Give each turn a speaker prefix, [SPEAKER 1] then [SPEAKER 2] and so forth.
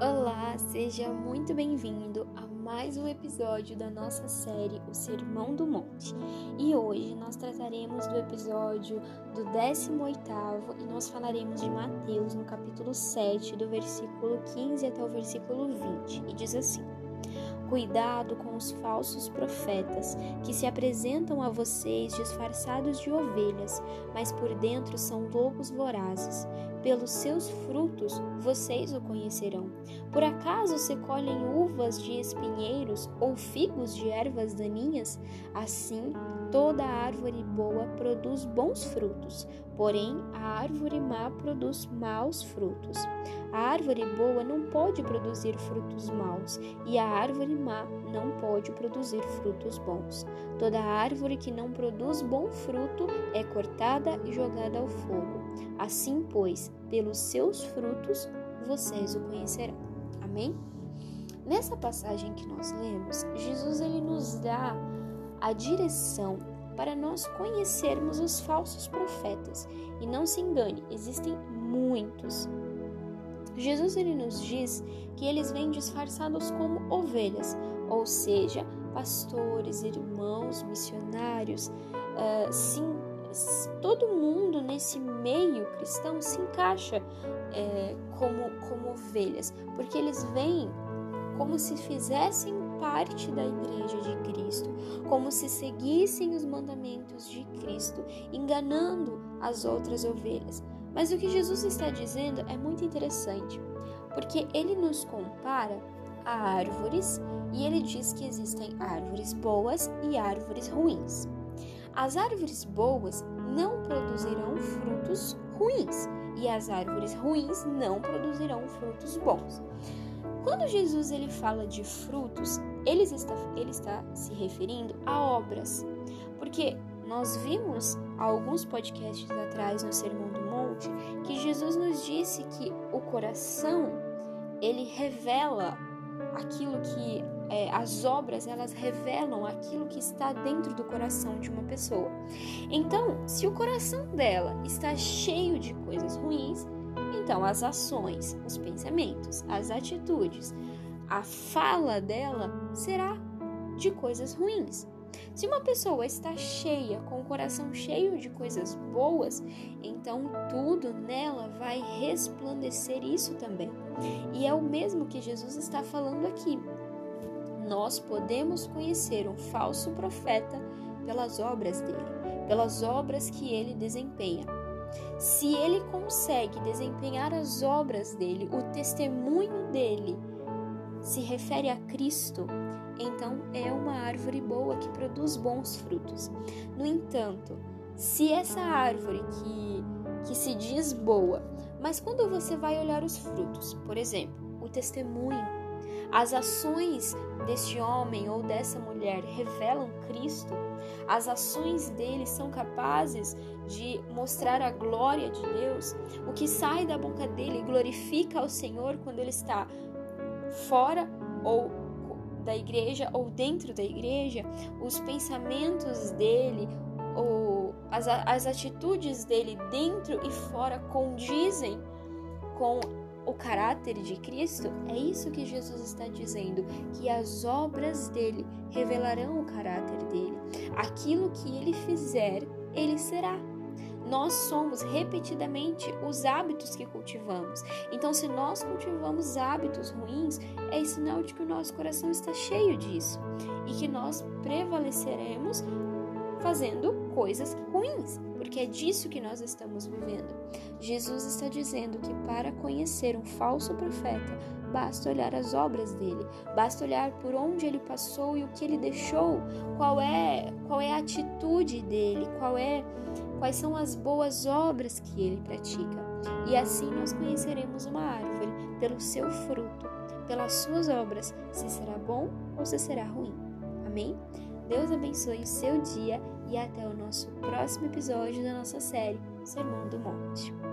[SPEAKER 1] Olá, seja muito bem-vindo a mais um episódio da nossa série O Sermão do Monte. E hoje nós trataremos do episódio do 18º e nós falaremos de Mateus no capítulo 7, do versículo 15 até o versículo 20. E diz assim: Cuidado com os falsos profetas, que se apresentam a vocês disfarçados de ovelhas, mas por dentro são lobos vorazes. Pelos seus frutos vocês o conhecerão. Por acaso se colhem uvas de espinheiros ou figos de ervas daninhas? Assim, toda árvore boa produz bons frutos, porém a árvore má produz maus frutos. A árvore boa não pode produzir frutos maus, e a árvore má não pode produzir frutos bons. Toda árvore que não produz bom fruto é cortada e jogada ao fogo. Assim, pois, pelos seus frutos vocês o conhecerão. Amém? Nessa passagem que nós lemos, Jesus ele nos dá a direção para nós conhecermos os falsos profetas. E não se engane, existem muitos. Jesus ele nos diz que eles vêm disfarçados como ovelhas, ou seja, pastores, irmãos, missionários, uh, sim, todo mundo nesse meio cristão se encaixa é, como, como ovelhas, porque eles vêm como se fizessem parte da igreja de Cristo, como se seguissem os mandamentos de Cristo, enganando as outras ovelhas. Mas o que Jesus está dizendo é muito interessante, porque ele nos compara a árvores e ele diz que existem árvores boas e árvores ruins. As árvores boas não produzirão frutos ruins e as árvores ruins não produzirão frutos bons. Quando Jesus ele fala de frutos, ele está, ele está se referindo a obras, porque nós vimos alguns podcasts atrás no Sermão do Monte que Jesus nos disse que o coração ele revela aquilo que é, as obras elas revelam aquilo que está dentro do coração de uma pessoa. Então, se o coração dela está cheio de coisas ruins, então, as ações, os pensamentos, as atitudes, a fala dela será de coisas ruins. Se uma pessoa está cheia, com o coração cheio de coisas boas, então tudo nela vai resplandecer isso também. E é o mesmo que Jesus está falando aqui. Nós podemos conhecer um falso profeta pelas obras dele, pelas obras que ele desempenha. Se ele consegue desempenhar as obras dele, o testemunho dele se refere a Cristo, então é uma árvore boa que produz bons frutos. No entanto, se essa árvore que, que se diz boa, mas quando você vai olhar os frutos, por exemplo, o testemunho, as ações deste homem ou dessa mulher revelam Cristo, as ações dele são capazes de mostrar a glória de Deus, o que sai da boca dele glorifica ao Senhor quando ele está fora ou da igreja ou dentro da igreja, os pensamentos dele ou as, as atitudes dele dentro e fora condizem com o caráter de Cristo, é isso que Jesus está dizendo, que as obras dele revelarão o caráter dele. Aquilo que ele fizer, ele será. Nós somos repetidamente os hábitos que cultivamos. Então, se nós cultivamos hábitos ruins, é sinal de que o nosso coração está cheio disso e que nós prevaleceremos fazendo coisas ruins, porque é disso que nós estamos vivendo. Jesus está dizendo que para conhecer um falso profeta, basta olhar as obras dele, basta olhar por onde ele passou e o que ele deixou, qual é, qual é a atitude dele, qual é quais são as boas obras que ele pratica. E assim nós conheceremos uma árvore pelo seu fruto, pelas suas obras, se será bom ou se será ruim. Amém? Deus abençoe o seu dia e até o nosso próximo episódio da nossa série Sermão do Monte.